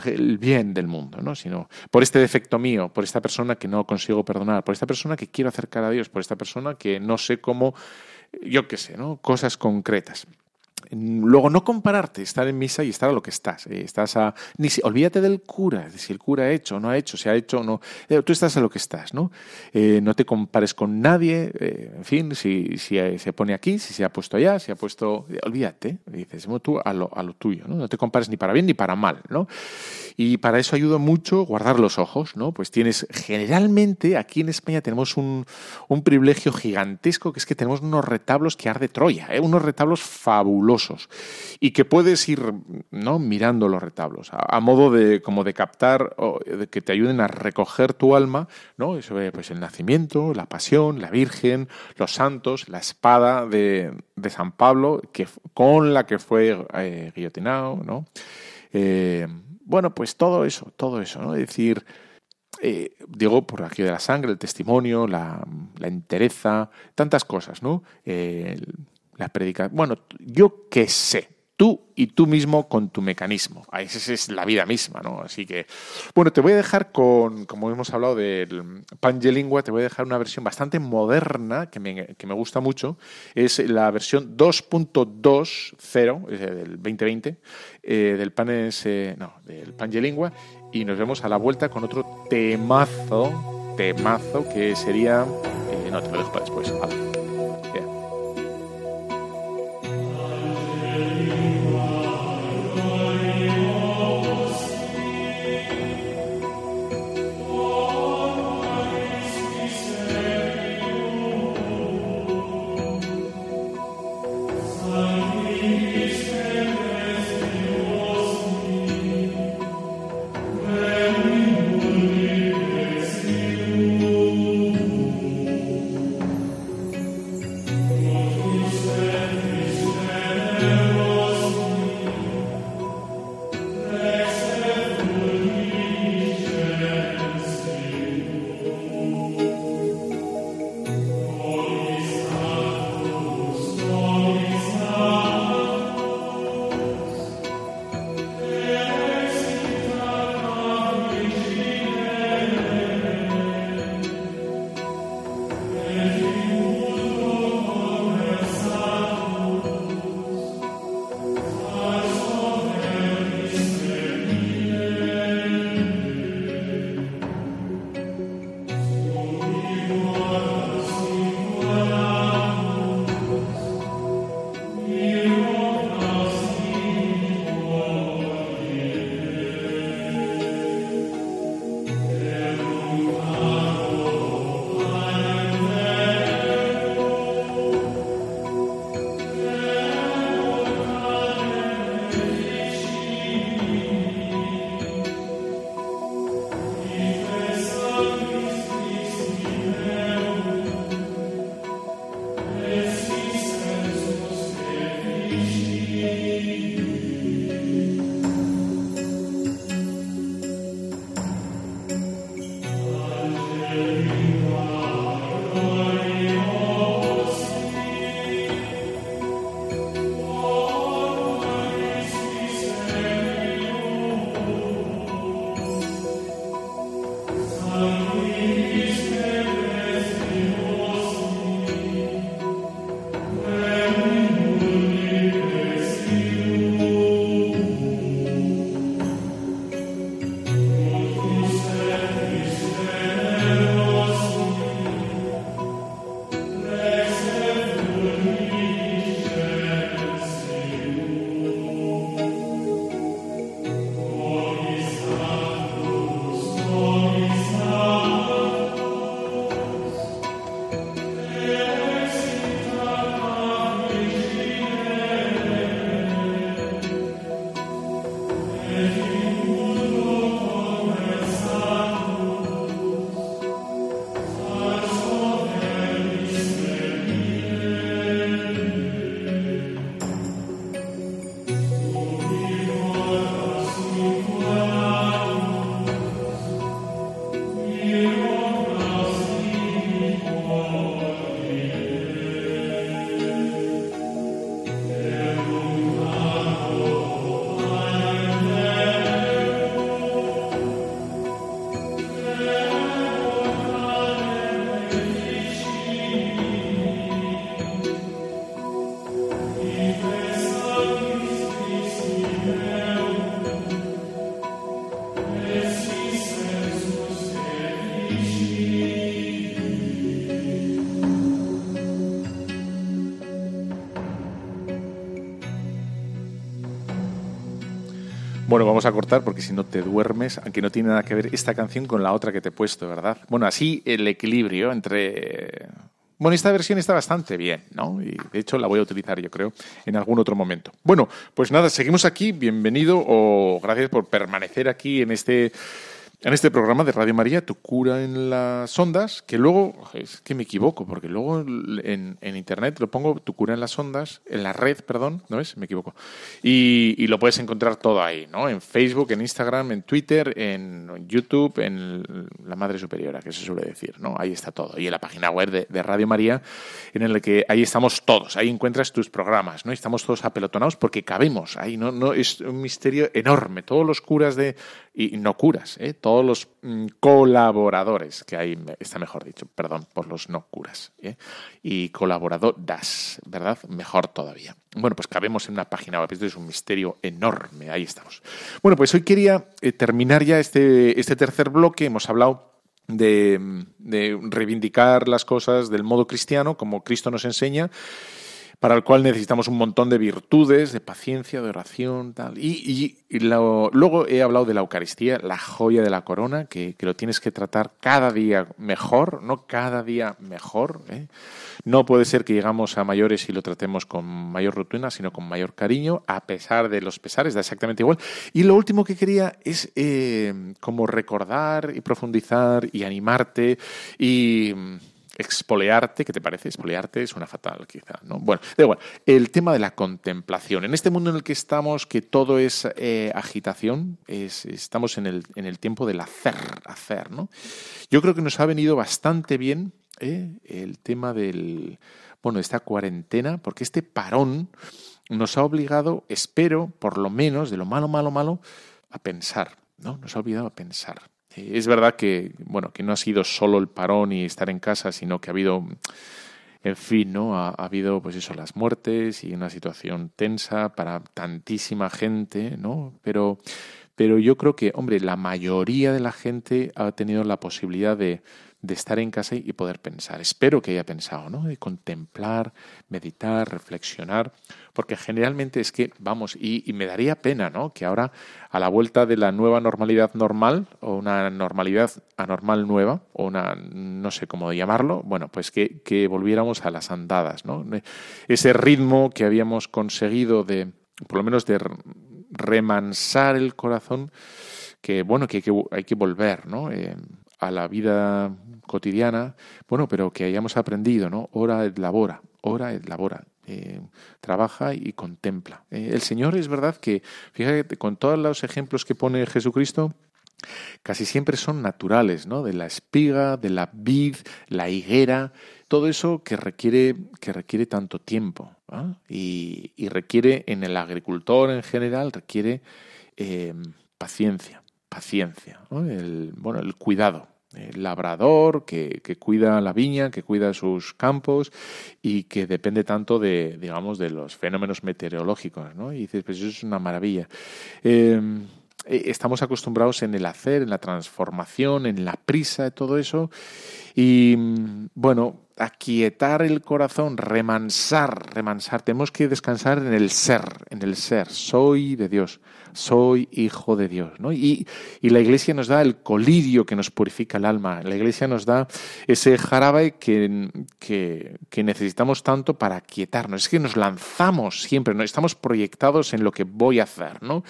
el bien del mundo, ¿no? sino por este defecto mío, por esta persona que no consigo perdonar, por esta persona que quiero acercar a Dios, por esta persona que no sé cómo yo qué sé, ¿no? Cosas concretas. Luego, no compararte, estar en misa y estar a lo que estás. Eh, estás a, ni si, olvídate del cura, si el cura ha hecho o no ha hecho, si ha hecho o no. Eh, tú estás a lo que estás, ¿no? Eh, no te compares con nadie, en fin, si, si se pone aquí, si se ha puesto allá, si ha puesto. Olvídate, dices, tú a lo, a lo tuyo, ¿no? No te compares ni para bien ni para mal, ¿no? Y para eso ayuda mucho guardar los ojos, ¿no? Pues tienes, generalmente, aquí en España tenemos un, un privilegio gigantesco, que es que tenemos unos retablos que arde Troya, unos retablos fabulosos y que puedes ir mirando los retablos a, modo de como de captar que te ayuden a recoger tu alma, ¿no? Eso, pues el nacimiento, la pasión, la Virgen, los santos, la espada de, San Pablo que, con la que fue eh, guillotinado, ¿no? Eh, bueno, pues todo eso, todo eso, ¿no? Es decir, eh, digo, por aquí de la sangre, el testimonio, la, la entereza, tantas cosas, ¿no? La predica. Bueno, yo qué sé, tú y tú mismo con tu mecanismo. Esa es la vida misma, ¿no? Así que, bueno, te voy a dejar con, como hemos hablado del Pangelingua, te voy a dejar una versión bastante moderna que me, que me gusta mucho. Es la versión 2.20 del 2020 eh, del Panes, no, del Pangelingua y nos vemos a la vuelta con otro temazo, temazo que sería, eh, no te lo dejo para después. Bueno, vamos a cortar porque si no te duermes, aunque no tiene nada que ver esta canción con la otra que te he puesto, ¿verdad? Bueno, así el equilibrio entre... Bueno, esta versión está bastante bien, ¿no? Y de hecho la voy a utilizar, yo creo, en algún otro momento. Bueno, pues nada, seguimos aquí. Bienvenido o gracias por permanecer aquí en este en este programa de Radio María, Tu cura en las ondas, que luego, es que me equivoco, porque luego en, internet lo pongo Tu cura en las ondas, en la red, perdón, ¿no es? Me equivoco. Y, lo puedes encontrar todo ahí, ¿no? En Facebook, en Instagram, en Twitter, en YouTube, en la Madre Superiora, que se suele decir, ¿no? Ahí está todo. Y en la página web de, Radio María, en la que ahí estamos todos, ahí encuentras tus programas, ¿no? estamos todos apelotonados porque cabemos ahí, ¿no? no es un misterio enorme. Todos los curas de y no curas, ¿eh? Los mm, colaboradores que hay, está mejor dicho, perdón por los no curas, ¿eh? y colaboradoras, ¿verdad? Mejor todavía. Bueno, pues cabemos en una página web, esto es un misterio enorme, ahí estamos. Bueno, pues hoy quería eh, terminar ya este, este tercer bloque, hemos hablado de reivindicar las cosas del modo cristiano, como Cristo nos enseña, para el cual necesitamos un montón de virtudes, de paciencia, de oración, tal. Y, luego he hablado de la Eucaristía, la joya de la corona, que, lo tienes que tratar cada día mejor, no cada día mejor. ¿eh? No puede ser que llegamos a mayores y lo tratemos con mayor rutina, sino con mayor cariño, a pesar de los pesares, da exactamente igual. Y lo último que quería es eh, como recordar y profundizar y animarte y expoliarte, ¿qué te parece? Expoliarte es una fatal, quizá, ¿no? Bueno, da igual. El tema de la contemplación. En este mundo en el que estamos, que todo es eh, agitación, es, estamos en el, en el tiempo del hacer, hacer, ¿no? Yo creo que nos ha venido bastante bien ¿eh? el tema del, bueno, de esta cuarentena, porque este parón nos ha obligado, espero, por lo menos, de lo malo, malo, malo, a pensar, ¿no? Nos ha obligado a pensar. Es verdad que, bueno, que no ha sido solo el parón y estar en casa, sino que ha habido, en fin, ¿no? Ha, habido, pues eso, las muertes y una situación tensa para tantísima gente, ¿no? Pero, pero yo creo que, hombre, la mayoría de la gente ha tenido la posibilidad de, de estar en casa y poder pensar. Espero que haya pensado, ¿no? De contemplar, meditar, reflexionar, porque generalmente es que, vamos, y, me daría pena, ¿no? Que ahora, a la vuelta de la nueva normalidad normal, o una normalidad anormal nueva, o una, no sé cómo llamarlo, bueno, pues que, que volviéramos a las andadas, ¿no? Ese ritmo que habíamos conseguido de, por lo menos de remansar el corazón, que bueno, que hay que, hay que volver, ¿no? Eh, a la vida cotidiana, bueno, pero que hayamos aprendido, ¿no? Ora et labora, ora et labora. Eh, trabaja y contempla. Eh, el Señor es verdad que, fíjate, con todos los ejemplos que pone Jesucristo, casi siempre son naturales, ¿no? De la espiga, de la vid, la higuera, todo eso que requiere, que requiere tanto tiempo. Y, requiere en el agricultor en general, requiere eh, paciencia, paciencia, el, bueno, el cuidado, labrador que, que, cuida la viña, que cuida sus campos y que depende tanto de, digamos, de los fenómenos meteorológicos, ¿no? Y dices, pues eso es una maravilla. Em, eh, estamos acostumbrados en el hacer, en la transformación, en la prisa, todo eso. Y bueno, aquietar el corazón, remansar, remansar. Tenemos que descansar en el ser, en el ser. Soy de Dios soy hijo de Dios. ¿no? Y, la Iglesia nos da el colirio que nos purifica el alma. La Iglesia nos da ese jarabe que, que, necesitamos tanto para quietarnos. Es que nos lanzamos siempre, ¿no? estamos proyectados en lo que voy a hacer. ¿no?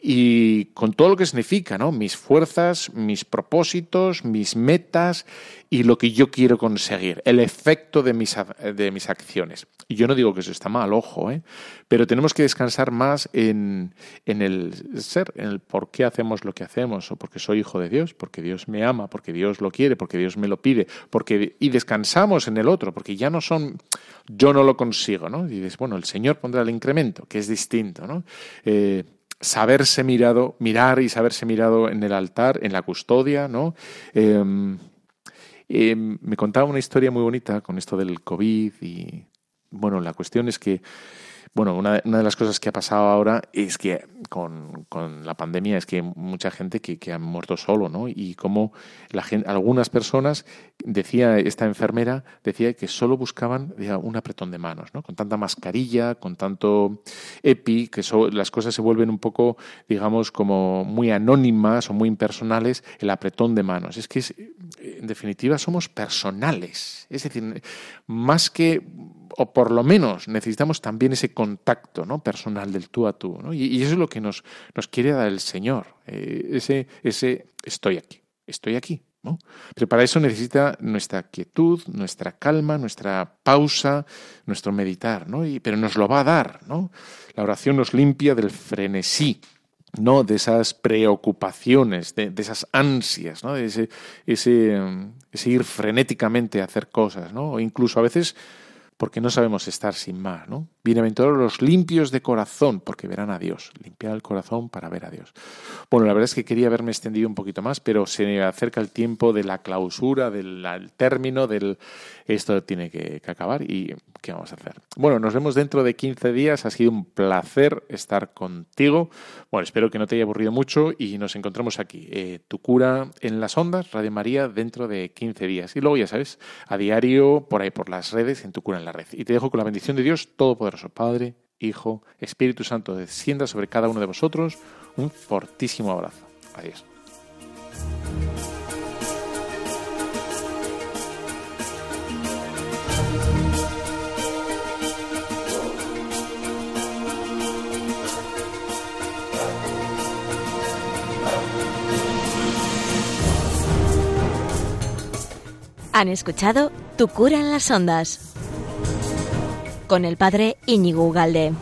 Y con todo lo que significa, ¿no? mis fuerzas, mis propósitos, mis metas y lo que yo quiero conseguir, el efecto de mis, de mis acciones. Y yo no digo que eso está mal, ojo, ¿eh? pero tenemos que descansar más en, en el ser, en el por qué hacemos lo que hacemos, o porque soy hijo de Dios, porque Dios me ama, porque Dios lo quiere, porque Dios me lo pide, porque y descansamos en el otro, porque ya no son yo no lo consigo, ¿no? Y dices, bueno, el Señor pondrá el incremento, que es distinto, ¿no? Eh, saberse mirado, mirar y saberse mirado en el altar, en la custodia, ¿no? Eh, eh, me contaba una historia muy bonita con esto del COVID y, bueno, la cuestión es que bueno, una, una, de las cosas que ha pasado ahora es que con, la pandemia es que hay mucha gente que, ha muerto solo, ¿no? Y como la gente, algunas personas, decía esta enfermera, decía que solo buscaban un apretón de manos, ¿no? Con tanta mascarilla, con tanto EPI, que las cosas se vuelven un poco, digamos, como muy anónimas o muy impersonales, el apretón de manos. Es que, en definitiva, somos personales. Es decir, más que o por lo menos necesitamos también ese contacto ¿no? personal del tú a tú. ¿no? Y, eso es lo que nos, nos quiere dar el Señor, eh, ese, ese estoy aquí, estoy aquí. ¿no? Pero para eso necesita nuestra quietud, nuestra calma, nuestra pausa, nuestro meditar, ¿no? Y, pero nos lo va a dar, ¿no? La oración nos limpia del frenesí, ¿no? de esas preocupaciones, de, esas ansias, ¿no? de ese, ese, ese, ir frenéticamente a hacer cosas, ¿no? o incluso a veces porque no sabemos estar sin más, ¿no? Bienaventurados los limpios de corazón, porque verán a Dios. Limpiar el corazón para ver a Dios. Bueno, la verdad es que quería haberme extendido un poquito más, pero se acerca el tiempo de la clausura, del término, del esto tiene que, acabar y ¿qué vamos a hacer? Bueno, nos vemos dentro de 15 días. Ha sido un placer estar contigo. Bueno, espero que no te haya aburrido mucho y nos encontramos aquí. Eh, tu cura en las ondas, Radio María, dentro de 15 días. Y luego, ya sabes, a diario, por ahí por las redes, en tu cura la red. Y te dejo con la bendición de Dios Todopoderoso, Padre, Hijo, Espíritu Santo, descienda sobre cada uno de vosotros. Un fortísimo abrazo. Adiós. Han escuchado Tu cura en las ondas con el padre Íñigo Ugalde.